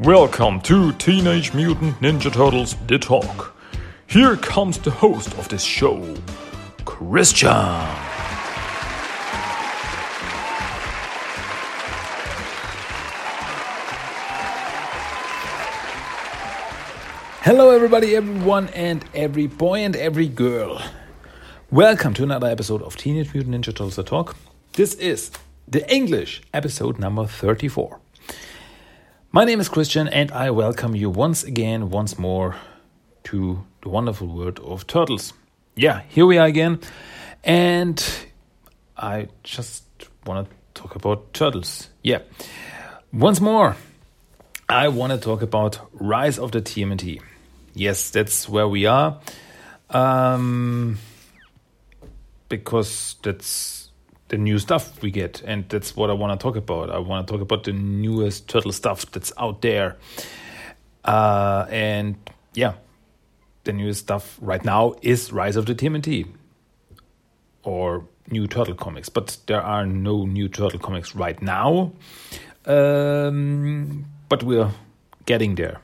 Welcome to Teenage Mutant Ninja Turtles The Talk. Here comes the host of this show, Christian. Hello, everybody, everyone, and every boy and every girl. Welcome to another episode of Teenage Mutant Ninja Turtles The Talk. This is the English episode number 34. My name is Christian, and I welcome you once again, once more, to the wonderful world of turtles. Yeah, here we are again, and I just want to talk about turtles. Yeah, once more, I want to talk about Rise of the TMNT. Yes, that's where we are. Um, because that's the new stuff we get, and that's what I want to talk about. I want to talk about the newest turtle stuff that's out there, uh, and yeah, the newest stuff right now is Rise of the TMNT or new turtle comics, but there are no new turtle comics right now. Um, but we're getting there.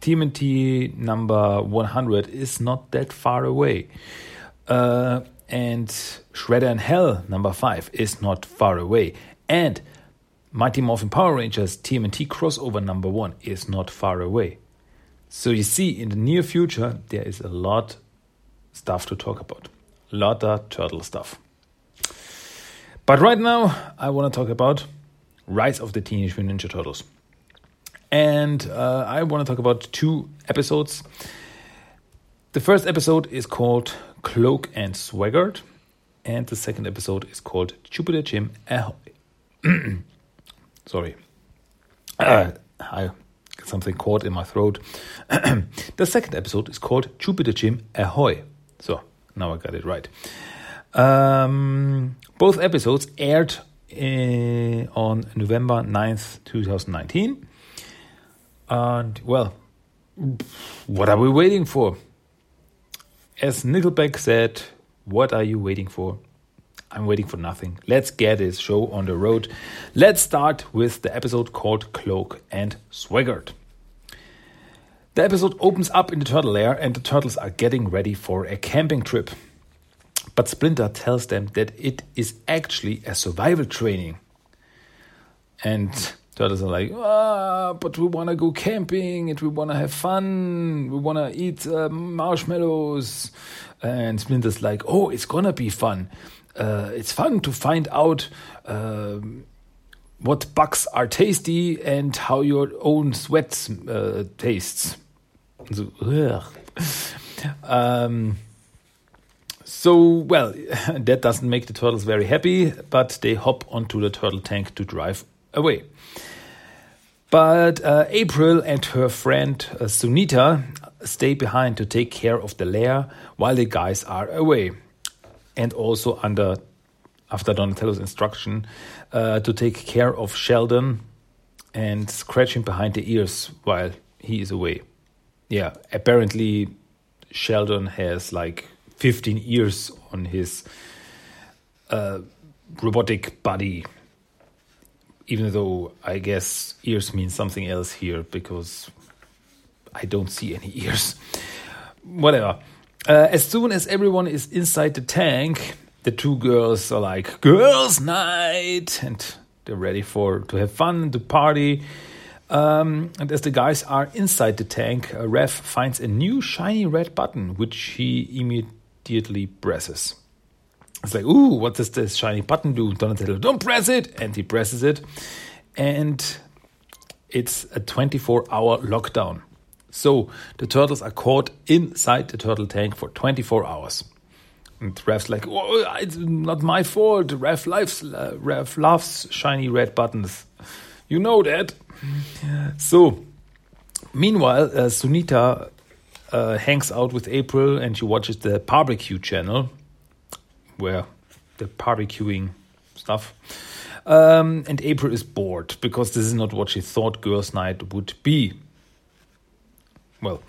TMNT number 100 is not that far away. Uh, and Shredder in Hell number 5 is not far away. And Mighty Morphin Power Rangers TMNT crossover number 1 is not far away. So you see, in the near future, there is a lot stuff to talk about. A lot of turtle stuff. But right now, I want to talk about Rise of the Teenage Mutant Ninja Turtles. And uh, I want to talk about two episodes. The first episode is called Cloak and Swaggart, and the second episode is called Jupiter Jim Ahoy. Sorry. Uh, I got something caught in my throat. the second episode is called Jupiter Jim Ahoy. So now I got it right. Um, both episodes aired uh, on November 9th, 2019. And well, what are we waiting for? As Nickelback said, what are you waiting for? I'm waiting for nothing. Let's get this show on the road. Let's start with the episode called Cloak and Swaggart. The episode opens up in the turtle lair, and the turtles are getting ready for a camping trip. But Splinter tells them that it is actually a survival training. And turtles are like, ah, but we want to go camping and we want to have fun. We want to eat uh, marshmallows. And Splinter's like, oh, it's going to be fun. Uh, it's fun to find out uh, what bugs are tasty and how your own sweat uh, tastes. So, um, so, well, that doesn't make the turtles very happy, but they hop onto the turtle tank to drive away. But uh, April and her friend uh, Sunita stay behind to take care of the lair while the guys are away. And also under after Donatello's instruction uh, to take care of Sheldon and scratch him behind the ears while he is away. Yeah, apparently Sheldon has like 15 ears on his uh, robotic body even though I guess ears mean something else here because I don't see any ears. Whatever. Uh, as soon as everyone is inside the tank, the two girls are like, "Girls' night," and they're ready for to have fun, to party. Um, and as the guys are inside the tank, Raph finds a new shiny red button, which he immediately presses. It's like, ooh, what does this shiny button do? Donatello, don't press it! And he presses it. And it's a 24 hour lockdown. So the turtles are caught inside the turtle tank for 24 hours. And Raph's like, oh, it's not my fault. Raph loves, uh, Raph loves shiny red buttons. You know that. So, meanwhile, uh, Sunita uh, hangs out with April and she watches the barbecue channel where the barbecuing stuff. Um, and April is bored because this is not what she thought girls' night would be. Well,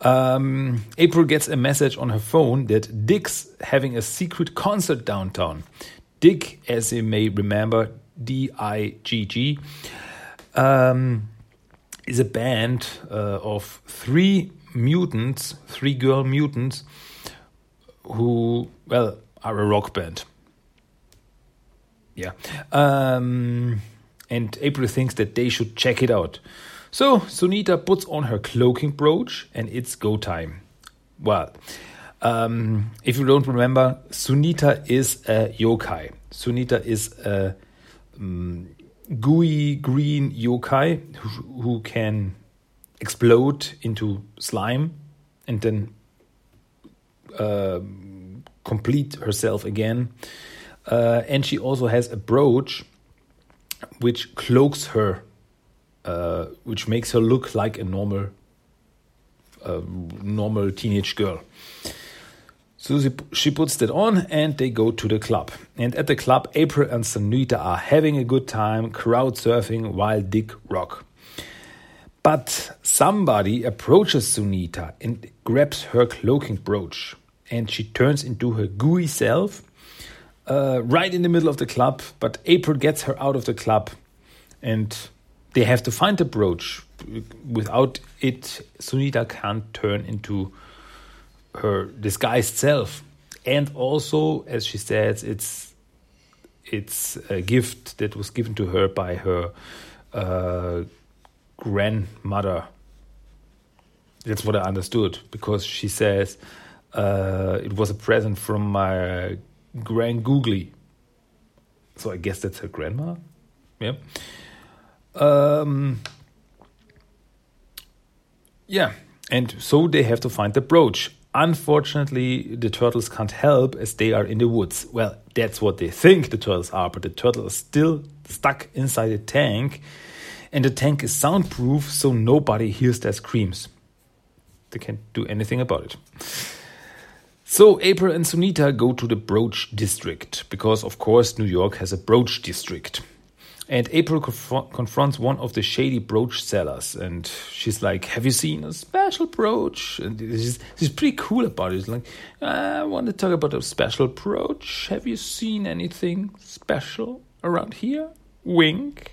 um, April gets a message on her phone that DIGG's having a secret concert downtown. DIGG, as you may remember, D I G G, um, is a band uh, of three mutants, three girl mutants, who, well, are a rock band. Yeah. Um, and April thinks that they should check it out. So Sunita puts on her cloaking brooch and it's go time. Well, um, if you don't remember, Sunita is a yokai. Sunita is a um, gooey green yokai who, who can explode into slime and then uh, complete herself again. Uh, and she also has a brooch which cloaks her, uh, which makes her look like a normal, uh, normal teenage girl. So she, puts that on and they go to the club. And at the club, April and Sunita are having a good time, crowd surfing while DIGG rock. But somebody approaches Sunita and grabs her cloaking brooch. And she turns into her gooey self uh, right in the middle of the club. But April gets her out of the club and they have to find the brooch. Without it, Sunita can't turn into her disguised self. And also, as she says, it's it's a gift that was given to her by her uh, grandmother. That's what I understood because she says uh, it was a present from my grand googly. So I guess that's her grandma. Yeah. Um, yeah, and so they have to find the brooch. Unfortunately, the turtles can't help as they are in the woods. Well, that's what they think the turtles are, but the turtle is still stuck inside a tank, and the tank is soundproof, so nobody hears their screams. They can't do anything about it. So April and Sunita go to the Brooch District because, of course, New York has a Brooch District. And April conf- confronts one of the shady brooch sellers, and she's like, "Have you seen a special brooch?" And she's, she's pretty cool about it. She's like, "I want to talk about a special brooch. Have you seen anything special around here?" Wink.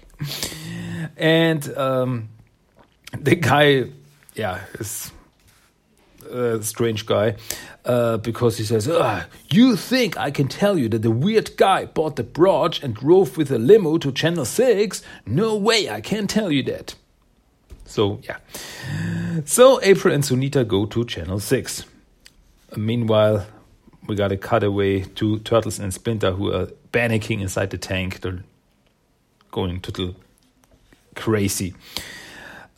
and um, the guy, yeah, is a strange guy uh, because he says, You think I can tell you that the weird guy bought the brooch and drove with a limo to Channel 6? No way, I can't tell you that. So, yeah. So, April and Sunita go to Channel 6. Meanwhile, we got a cutaway to Turtles and Splinter who are panicking inside the tank. They're going total crazy.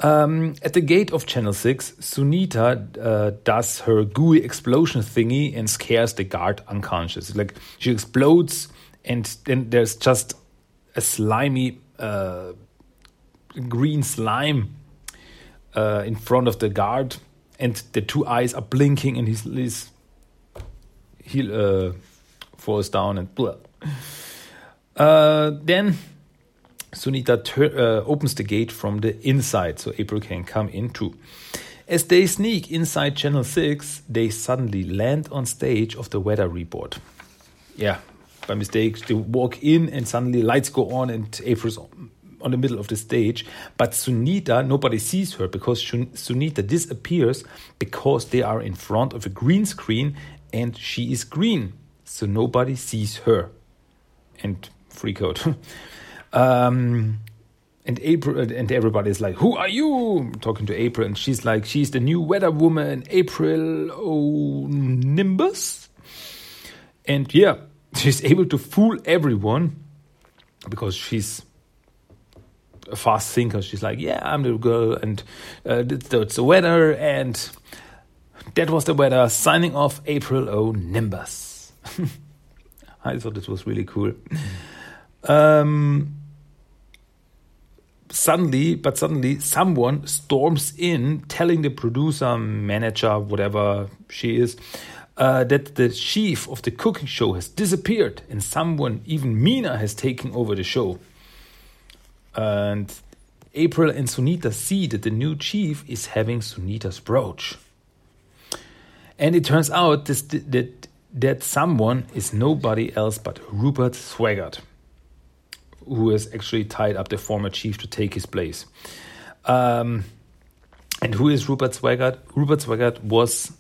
Um, at the gate of Channel 6, Sunita uh, does her gooey explosion thingy and scares the guard unconscious. Like she explodes, and then there's just a slimy uh, green slime uh, in front of the guard, and the two eyes are blinking, and he's, he uh, falls down and blah. Uh, then Sunita uh, opens the gate from the inside so April can come in too. As they sneak inside Channel 6, they suddenly land on stage of the weather report. Yeah, by mistake, they walk in and suddenly lights go on and April's on the middle of the stage. But Sunita, nobody sees her because Sunita disappears because they are in front of a green screen and she is green. So nobody sees her. And freak out. Um, and April and everybody's like, "Who are you?" Talking to April, and she's like, "She's the new weather woman, April O'Nimbus." And yeah, she's able to fool everyone because she's a fast thinker. She's like, "Yeah, I'm the girl, and uh, the weather." And that was the weather. Signing off, April O'Nimbus. I thought this was really cool. Um, suddenly, but suddenly, someone storms in telling the producer, manager, whatever she is, uh, that the chief of the cooking show has disappeared and someone even Mina, has taken over the show. And April and Sunita see that the new chief is having Sunita's brooch. And it turns out this, that, that someone is nobody else but Rupert Swaggart who has actually tied up the former chief to take his place. Um, and who is Rupert Swaggart? Rupert Swaggart was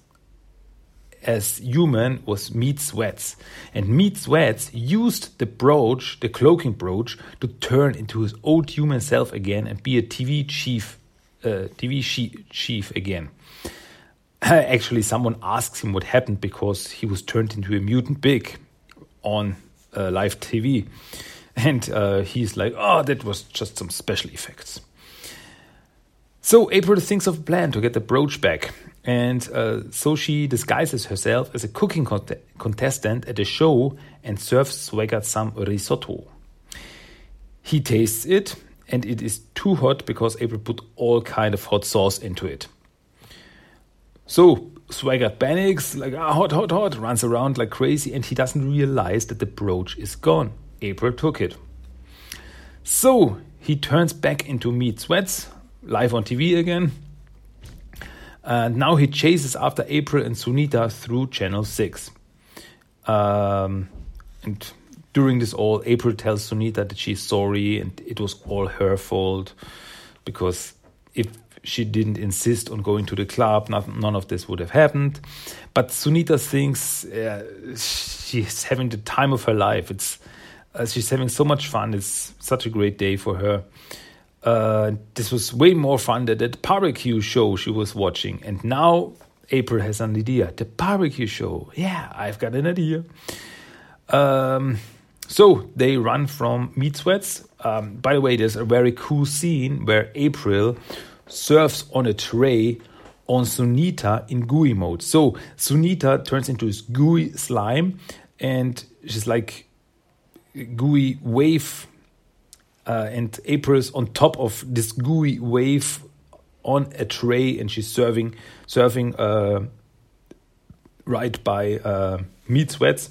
as human was Meat Sweats. And Meat Sweats used the brooch, the cloaking brooch, to turn into his old human self again and be a TV chief, uh, TV chief again. Actually, someone asks him what happened because he was turned into a mutant big on uh, live TV. And uh, he's like, oh, that was just some special effects. So April thinks of a plan to get the brooch back. And uh, so she disguises herself as a cooking cont contestant at a show and serves Swaggart some risotto. He tastes it, and it is too hot because April put all kind of hot sauce into it. So Swaggart panics, like ah, hot, hot, hot, runs around like crazy, and he doesn't realize that the brooch is gone. April took it. So he turns back into meat sweats, live on TV again, and now he chases after April and Sunita through Channel 6. Um, and during this all, April tells Sunita that she's sorry and it was all her fault because if she didn't insist on going to the club, not, none of this would have happened. But Sunita thinks uh, she's having the time of her life. It's uh, she's having so much fun. It's such a great day for her. Uh, this was way more fun than that barbecue show she was watching. And now April has an idea. The barbecue show. Yeah, I've got an idea. Um, so they run from meat sweats. Um, by the way, there's a very cool scene where April surfs on a tray on Sunita in gooey mode. So Sunita turns into this gooey slime and she's like gooey wave uh, and April's on top of this gooey wave on a tray, and she's serving serving uh, right by uh, meat sweats.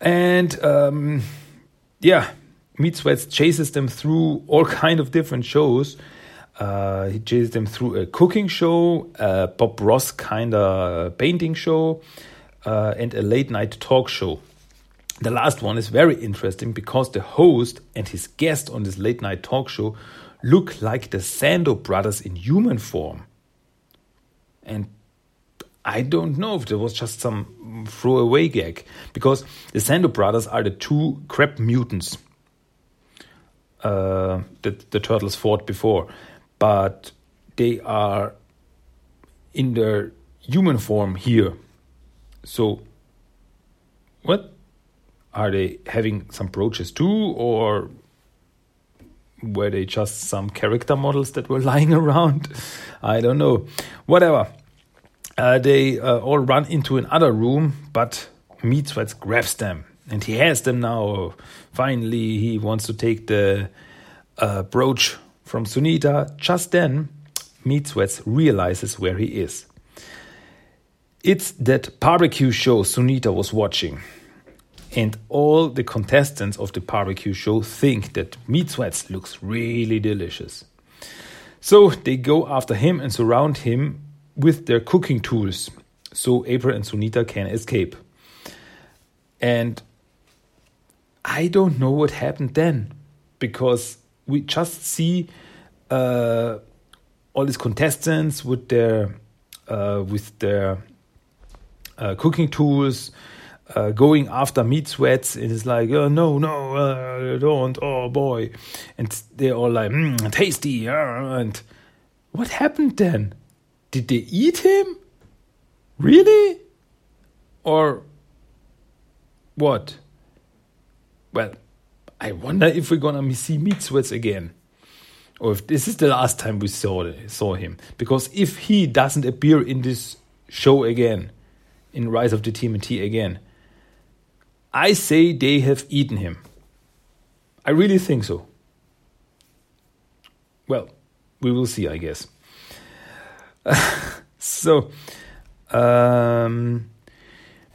And um, yeah, meat sweats chases them through all kind of different shows. Uh, he chases them through a cooking show, a Bob Ross kind of painting show, uh, and a late night talk show. The last one is very interesting because the host and his guest on this late night talk show look like the Sando brothers in human form. And I don't know if there was just some throwaway gag because the Sando brothers are the two crab mutants uh, that the turtles fought before, but they are in their human form here. So, what? Are they having some brooches too, or were they just some character models that were lying around? I don't know. Whatever. Uh, they uh, all run into another room, but meatsweats grabs them, and he has them now. Finally, he wants to take the uh, brooch from Sunita. Just then, meatsweats realizes where he is. It's that barbecue show Sunita was watching. And all the contestants of the barbecue show think that meat sweats looks really delicious. So they go after him and surround him with their cooking tools so April and Sunita can escape. And I don't know what happened then because we just see uh, all these contestants with their uh, with their uh, cooking tools uh, going after meat sweats. It is like, oh, no, no, uh, don't, oh boy. And they're all like, mm, tasty. Uh, and what happened then? Did they eat him? Really? Or what? Well, I wonder if we're gonna see meat sweats again. Or if this is the last time we saw saw him. Because if he doesn't appear in this show again, in Rise of the TMNT again, I say they have eaten him. I really think so. Well, we will see, I guess. so, um,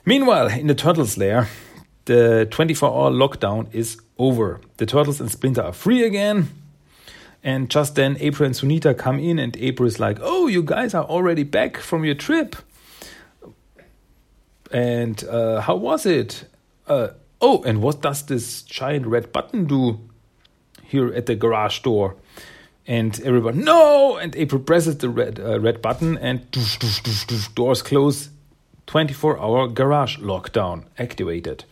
meanwhile, in the Turtles lair, the 24 hour lockdown is over. The Turtles and Splinter are free again. And just then, April and Sunita come in, and April is like, Oh, you guys are already back from your trip. And uh, how was it? Uh, oh, and what does this giant red button do here at the garage door? And everyone, no! And April presses the red, uh, red button and doors close. 24 hour garage lockdown activated.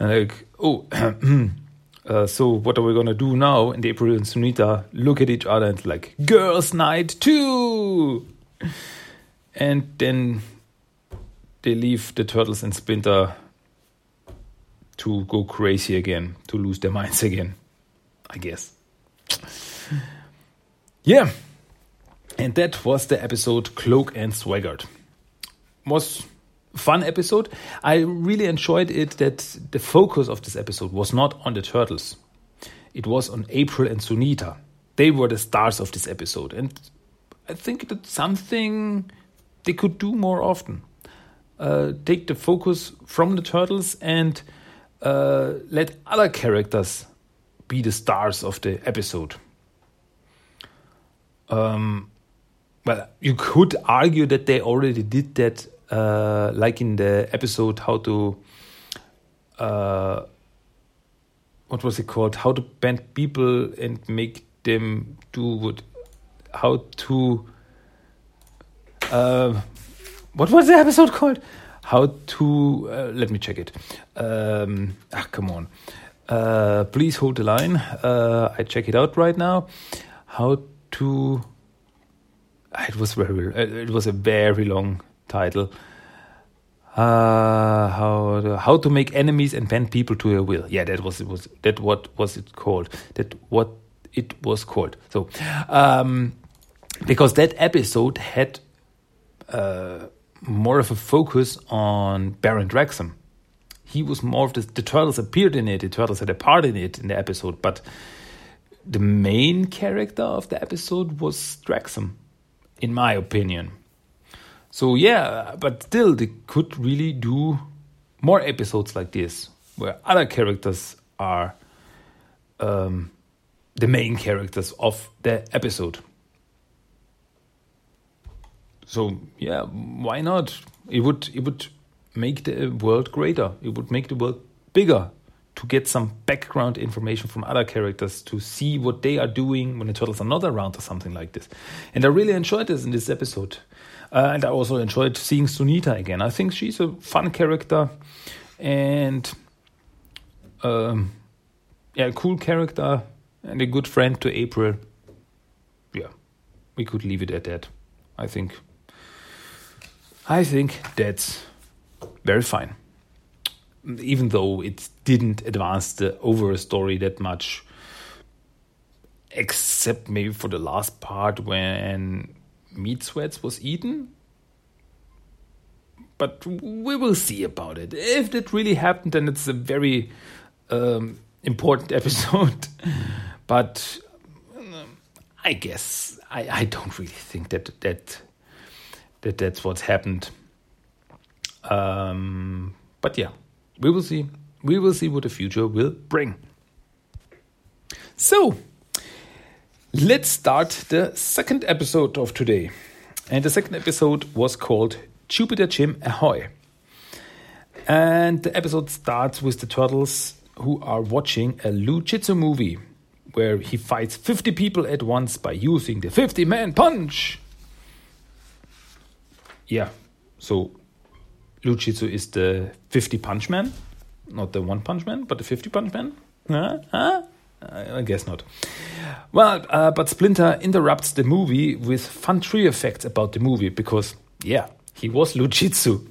And like, oh, uh, so what are we gonna do now? And April and Sunita look at each other and like, girls' night too! And then they leave the turtles and Splinter to go crazy again, to lose their minds again, I guess. Yeah. And that was the episode Cloak and Swaggart. Was fun episode. I really enjoyed it that the focus of this episode was not on the turtles. It was on April and Sunita. They were the stars of this episode. And I think that's something they could do more often. Uh, take the focus from the turtles and uh, let other characters be the stars of the episode. Um, well, you could argue that they already did that, uh, like in the episode how to, uh, what was it called? How to bend people and make them do what, how to, uh, what was the episode called? How to, uh, let me check it. Um, ah, come on. Uh, please hold the line. Uh, I check it out right now. How to. It was very. It was a very long title. Uh, how to, how to make enemies and bend people to your will. Yeah, that was it. Was that what was it called? That what it was called. So, um, because that episode had uh, more of a focus on Baron Draxum he was more of the, the turtles appeared in it. The turtles had a part in it in the episode, but the main character of the episode was Draxum, in my opinion. So yeah, but still, they could really do more episodes like this, where other characters are um, the main characters of the episode. So yeah, why not? It would it would make the world greater. It would make the world bigger to get some background information from other characters to see what they are doing when the turtles are not around or something like this. And I really enjoyed this in this episode. Uh, and I also enjoyed seeing Sunita again. I think she's a fun character and um, yeah, a cool character and a good friend to April. Yeah, we could leave it at that. I think. I think that's very fine. Even though it didn't advance the overall story that much, except maybe for the last part when meat sweats was eaten. But we will see about it. If that really happened, then it's a very um, important episode. but um, I guess I, I don't really think that that that that's what's happened. Um, but yeah, we will see. We will see what the future will bring. So, let's start the second episode of today. And the second episode was called Jupiter Jim Ahoy. And the episode starts with the turtles who are watching a Lou movie where he fights 50 people at once by using the 50 man punch. Yeah, so Lou Jitsu is the 50 punch man, not the one punch man, but the 50 punch man. Huh? Huh? I guess not. Well, uh, but Splinter interrupts the movie with fun tree effects about the movie because, yeah, he was Lou Jitsu.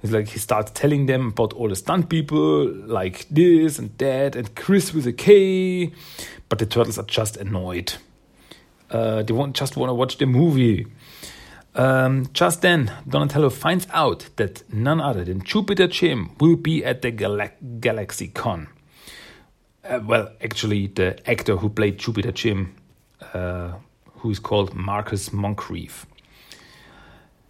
He's like he starts telling them about all the stunt people, like this and that, and Chris with a K. But the turtles are just annoyed. Uh, they won't just want to watch the movie. Um, just then, Donatello finds out that none other than Jupiter Jim will be at the Gal- Galaxy Con. Uh, well, actually, the actor who played Jupiter Jim, uh, who is called Marcus Moncrief.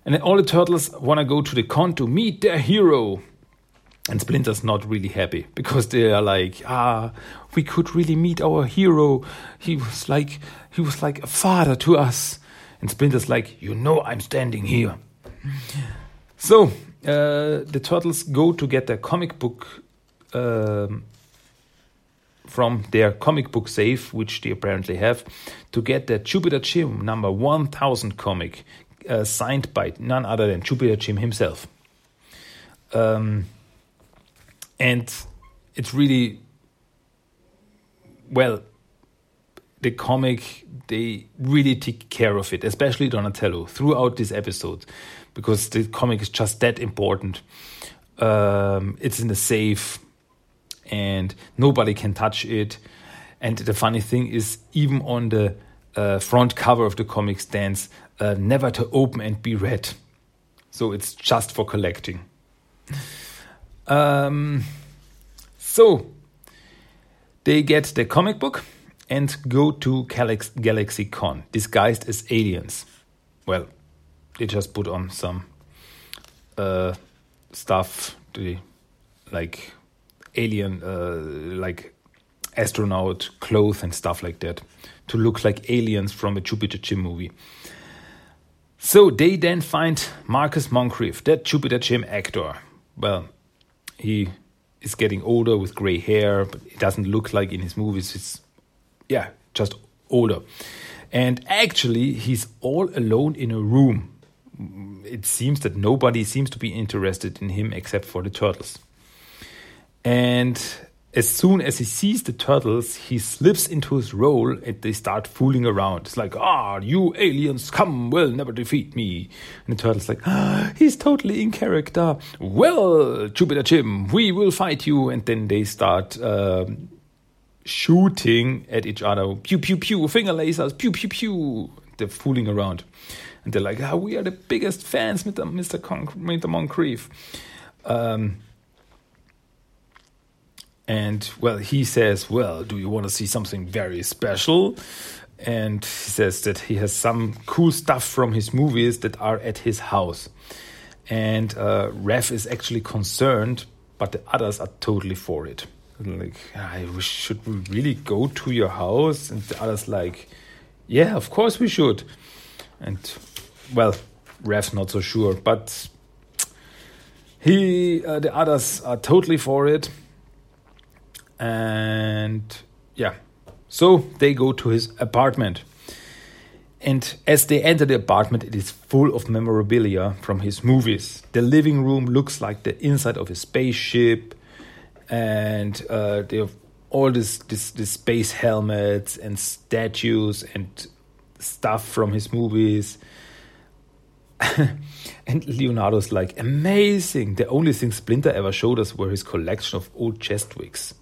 And then all the turtles want to go to the con to meet their hero. And Splinter's not really happy because they are like, ah, we could really meet our hero. He was like, he was like a father to us. And Splinter's like, You know, I'm standing here. So uh, the turtles go to get their comic book um, from their comic book safe, which they apparently have, to get the Jupiter Jim number 1000 comic uh, signed by none other than Jupiter Jim himself. Um, and it's really, well, the comic, they really take care of it, especially Donatello, throughout this episode, because the comic is just that important. Um, it's in the safe and nobody can touch it. And the funny thing is, even on the uh, front cover of the comic stands uh, never to open and be read. So it's just for collecting. Um, so they get the comic book and go to Galax Galaxy Con disguised as aliens. Well, they just put on some uh, stuff, the, like alien, uh, like astronaut clothes and stuff like that, to look like aliens from a Jupiter Jim movie. So they then find Marcus Moncrief, that Jupiter Jim actor. Well, he is getting older with gray hair, but it doesn't look like in his movies. It's, yeah, just older. And actually, he's all alone in a room. It seems that nobody seems to be interested in him except for the turtles. And as soon as he sees the turtles, he slips into his role and they start fooling around. It's like, ah, you aliens, come, will never defeat me. And the turtle's like, ah, he's totally in character. Well, Jupiter Jim, we will fight you. And then they start um, shooting at each other. Pew, pew, pew, finger lasers, pew, pew, pew. They're fooling around. And they're like, ah, we are the biggest fans, Mr. Mr. Con- Mr. Moncrief. Um, and well, he says, Well, do you want to see something very special? And he says that he has some cool stuff from his movies that are at his house. And uh, Raph is actually concerned, but the others are totally for it. Like, I should we really go to your house? And the others like, yeah, of course we should. And well, Raph's not so sure, but he, uh, the others are totally for it and yeah, so they go to his apartment. And as they enter the apartment, it is full of memorabilia from his movies. The living room looks like the inside of a spaceship, and uh, they have all this, this, this space helmets and statues and stuff from his movies. and Leonardo's like, amazing. The only thing Splinter ever showed us were his collection of old chest wigs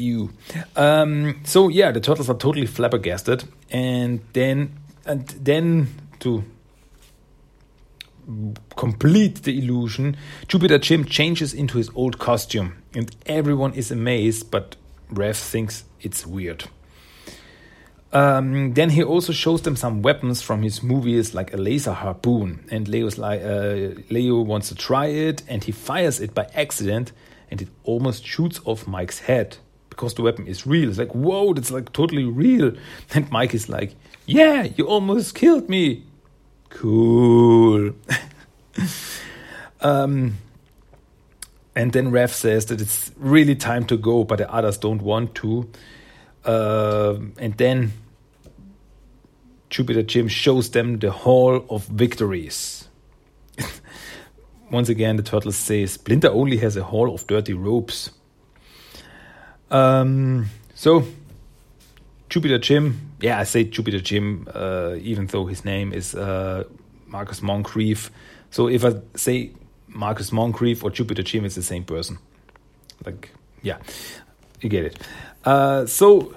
you. Um, so yeah, the turtles are totally flabbergasted, and then and then to complete the illusion, Jupiter Jim changes into his old costume, and everyone is amazed, but Raph thinks it's weird. Um, then he also shows them some weapons from his movies, like a laser harpoon. And Leo's uh, Leo wants to try it, and he fires it by accident, and it almost shoots off Mike's head because the weapon is real. It's like, whoa, that's like totally real. And Mike is like, yeah, you almost killed me. Cool. um, and then Raph says that it's really time to go, but the others don't want to. Uh, and then Jupiter Jim shows them the Hall of Victories. Once again, the turtle says Splinter only has a hall of dirty robes. Um, so, Jupiter Jim, yeah, I say Jupiter Jim, uh, even though his name is uh, Marcus Moncrief. So if I say Marcus Moncrief or Jupiter Jim, it's the same person. Like, yeah, you get it. Uh, so,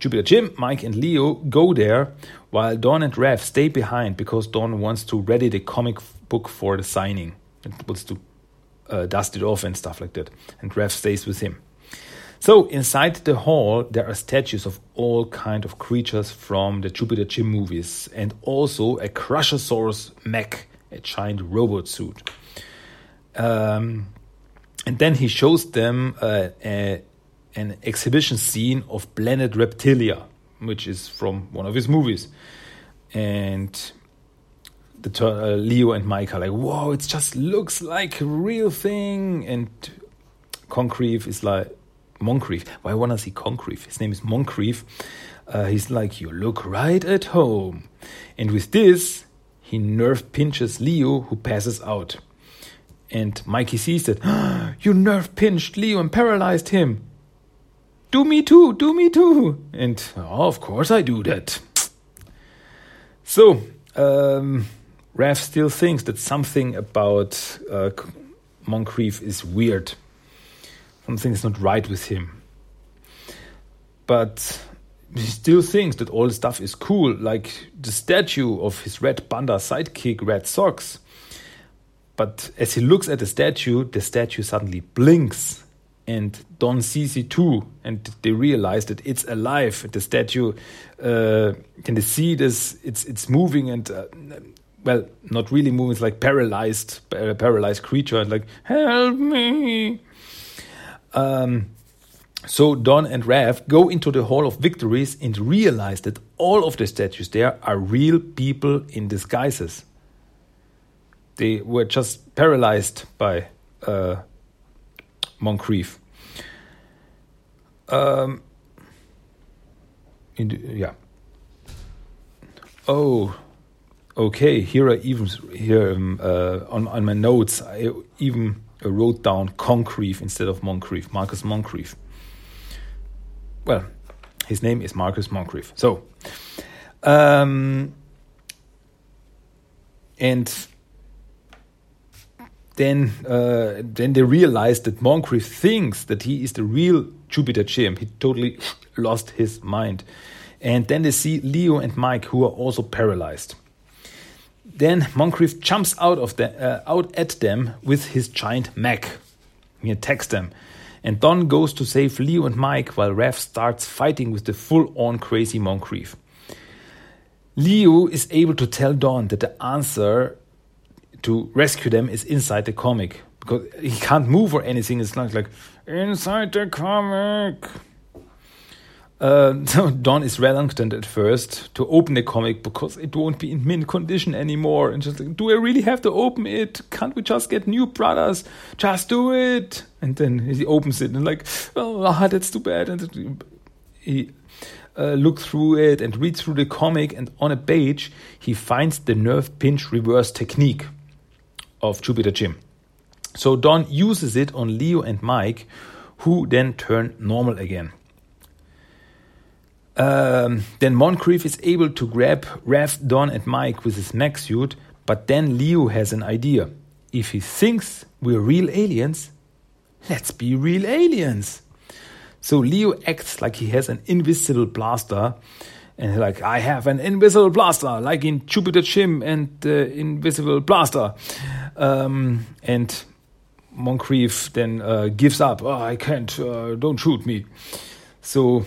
Jupiter Jim, Mike, and Leo go there while Don and Raph stay behind because Don wants to ready the comic book for the signing and wants to uh, dust it off and stuff like that. And Raph stays with him. So inside the hall, there are statues of all kind of creatures from the Jupiter Jim movies, and also a Crushosaurus mech, a giant robot suit. Um, and then he shows them uh, a, an exhibition scene of Planet Reptilia, which is from one of his movies. And the uh, Leo and Mike are like, "Whoa! It just looks like a real thing." And Concrete is like, Moncrief. Why to see Concrief? His name is Moncrief. Uh, he's like, You look right at home. And with this, he nerve pinches Leo, who passes out. And Mikey sees that, You nerve pinched Leo and paralyzed him. Do me too, do me too. And oh, of course I do that. So, um, Raph still thinks that something about uh, Moncrief is weird. Something is not right with him. But he still thinks that all the stuff is cool, like the statue of his Red Panda sidekick, Red Socks. But as he looks at the statue, the statue suddenly blinks and Don sees it too, and they realize that it's alive. The statue, uh, can they see this? It's it's moving and uh, well, not really moving. It's like paralyzed, paralyzed creature, and like help me. Um, so Don and Raph go into the Hall of Victories and realize that all of the statues there are real people in disguises. They were just paralyzed by uh, Moncrief. Um, the, yeah. Oh, okay. Here I even here um, uh, on on my notes I even wrote down Concrief instead of Moncrief, Marcus Moncrief. Well, his name is Marcus Moncrief. So, um, and then uh, then they realize that Moncrief thinks that he is the real Jupiter Jim. He totally lost his mind. And then they see Leo and Mike, who are also paralyzed. Then Moncrief jumps out of the uh, out at them with his giant mech. He attacks them, and Don goes to save Leo and Mike while Raph starts fighting with the full-on crazy Moncrief. Leo is able to tell Don that the answer to rescue them is inside the comic because he can't move or anything. It's not like inside the comic. Uh, Don is reluctant at first to open the comic because it won't be in mint condition anymore. And just like, do I really have to open it? Can't we just get new brothers? Just do it. And then he opens it and like, oh, that's too bad. And he uh, looks through it and reads through the comic. And on a page, he finds the nerve pinch reverse technique of Jupiter Jim. So Don uses it on Leo and Mike, who then turn normal again. Um, then Moncrief is able to grab Raph, Don, and Mike with his mech suit, but then Leo has an idea. If he thinks we're real aliens, let's be real aliens. So Leo acts like he has an invisible blaster, and like I have an invisible blaster, like in Jupiter Jim and the invisible blaster. Um, and Moncrief then uh, gives up. Oh, I can't. Uh, don't shoot me. So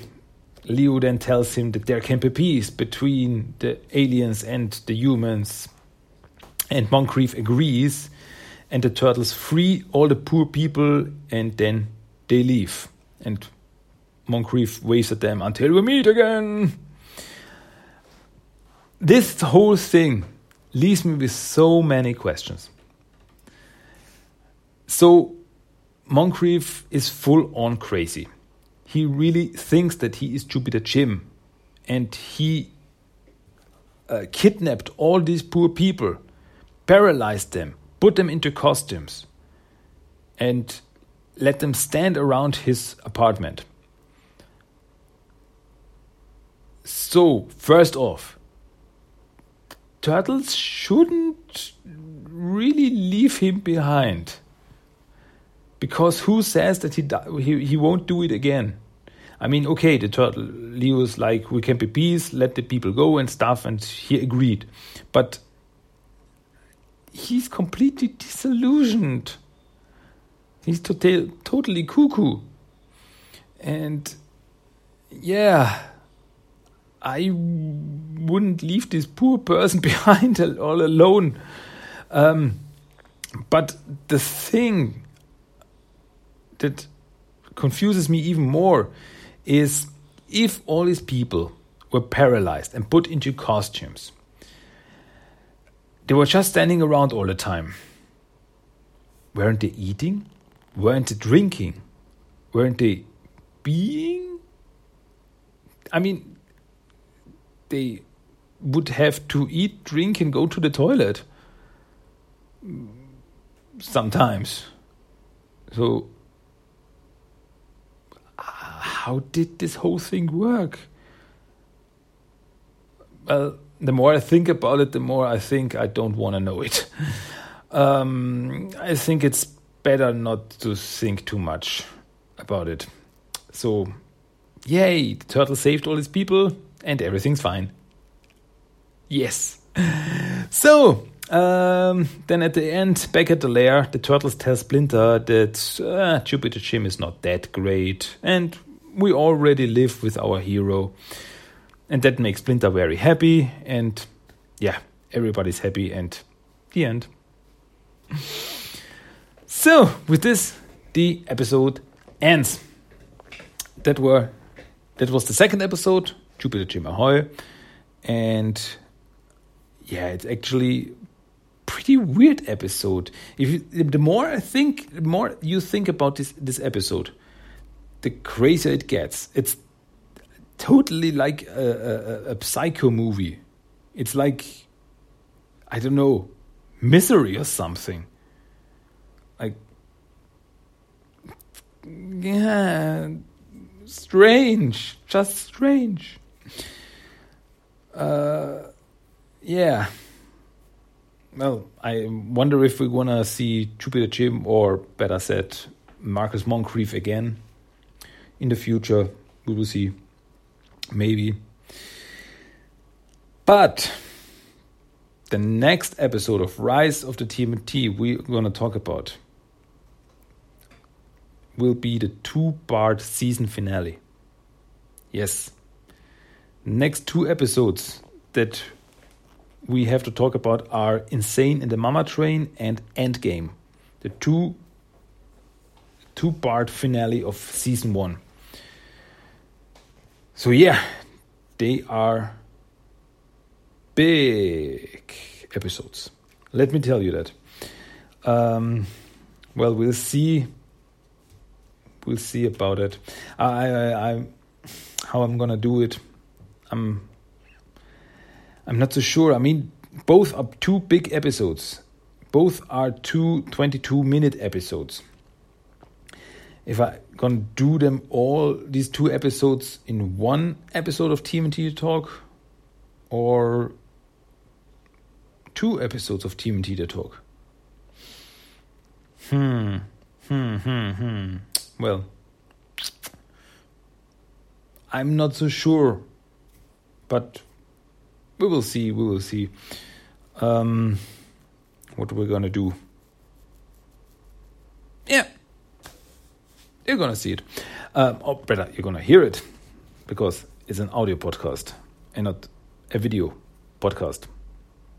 Leo then tells him that there can be peace between the aliens and the humans. And Moncrief agrees, and the turtles free all the poor people, and then they leave. And Moncrief waves at them until we meet again. This whole thing leaves me with so many questions. So, Moncrief is full on crazy he really thinks that he is Jupiter Jim and he uh, kidnapped all these poor people, paralyzed them, put them into costumes, and let them stand around his apartment. So, first off, turtles shouldn't really leave him behind because who says that he he he won't do it again? I mean, okay, the turtle Leo's like we can be peace, let the people go and stuff, and he agreed, but he's completely disillusioned. He's totally totally cuckoo, and yeah. I wouldn't leave this poor person behind all alone. Um, but the thing that confuses me even more is if all these people were paralyzed and put into costumes, they were just standing around all the time. Weren't they eating? Weren't they drinking? Weren't they being. I mean, they would have to eat, drink, and go to the toilet sometimes. So, how did this whole thing work? Well, the more I think about it, the more I think I don't want to know it. Um, I think it's better not to think too much about it. So, yay, the turtle saved all his people and everything's fine. Yes. So, um, then at the end, back at the lair, the turtles tell Splinter that uh, Jupiter Jim is not that great and we already live with our hero. And that makes Splinter very happy. And yeah, everybody's happy. And the end. So, with this, the episode ends. That were that was the second episode, Jupiter Jim Ahoy, and yeah, it's actually pretty weird episode. If you, the more I think, the more you think about this this episode, the crazier it gets. It's totally like a, a, a psycho movie. It's like I don't know, misery or something. Like yeah, strange, just strange. Uh, yeah. Well, I wonder if we're gonna see Jupiter Jim, or better said, Marcus Moncrief again in the future. We will see. Maybe. But the next episode of Rise of the TMNT we're going to talk about will be the two part season finale. Yes. Next two episodes that we have to talk about are Insane in the Mainframe and Endgame. The two two part finale of season one. So yeah, they are big episodes. Let me tell you that. Um, well, we'll see. We'll see about it. I, I, I, how I'm gonna do it. I'm, I'm not so sure. I mean, both are two big episodes. Both are two 22 minute episodes if I gonna do them all these two episodes in one episode of TMNT Talk or two episodes of TMNT Talk. Hmm. Hmm. Hmm. Hmm. Well, I'm not so sure, but we will see. We will see. Um, what we're gonna do. Yeah you're gonna see it. Um, or better, you're gonna hear it because it's an audio podcast and not a video podcast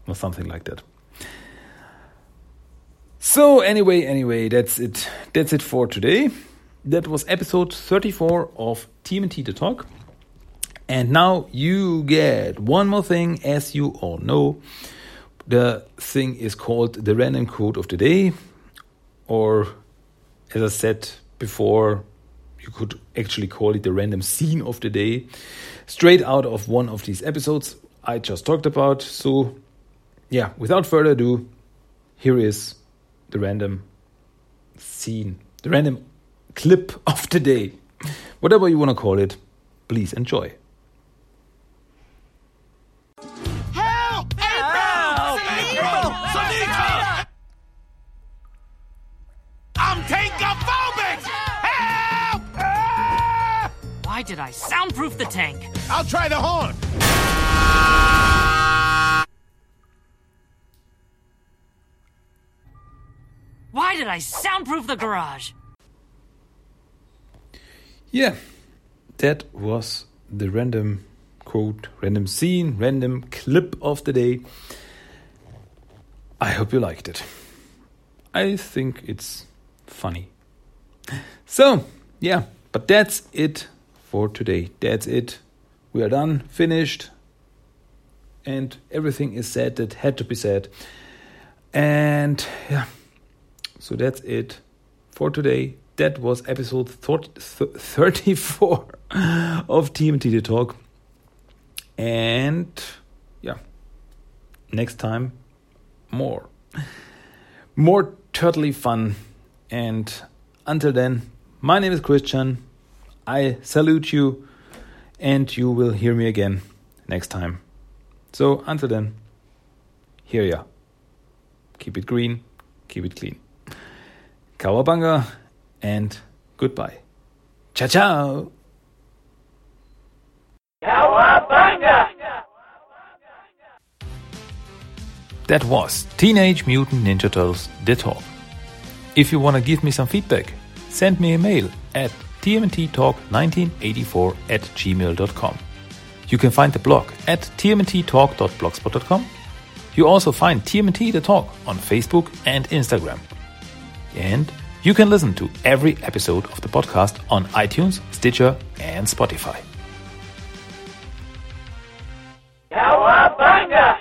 or something like that. So anyway, anyway, that's it. That's it for today. That was episode 34 of TMNT The Talk. And now you get one more thing, as you all know. The thing is called the random quote of the day, or as I said before you could actually call it the random scene of the day, straight out of one of these episodes I just talked about. So, yeah, without further ado, here is the random scene, the random clip of the day. Whatever you want to call it, please enjoy. Why did I soundproof the tank? I'll try the horn. Why did I soundproof the garage? Yeah, that was the random quote, random scene, random clip of the day. I hope you liked it. I think it's funny. So, yeah, but that's it for today. That's it. We are done, finished, and everything is said that had to be said. And yeah, so that's it for today. that was episode 34 of TMNT The Talk. And yeah, next time, more. More totally fun. And until then, my name is Christian. I salute you, and you will hear me again next time. So until then, here ya. Keep it green, keep it clean. Cowabunga and goodbye. Ciao, ciao. Cowabunga! That was Teenage Mutant Ninja Turtles The Talk. If you want to give me some feedback, send me a mail at tmnttalk1984 at gmail.com. You can find the blog at tmnttalk.blogspot.com. You also find TMNT The Talk on Facebook and Instagram. And you can listen to every episode of the podcast on iTunes, Stitcher, and Spotify. Cowabunga!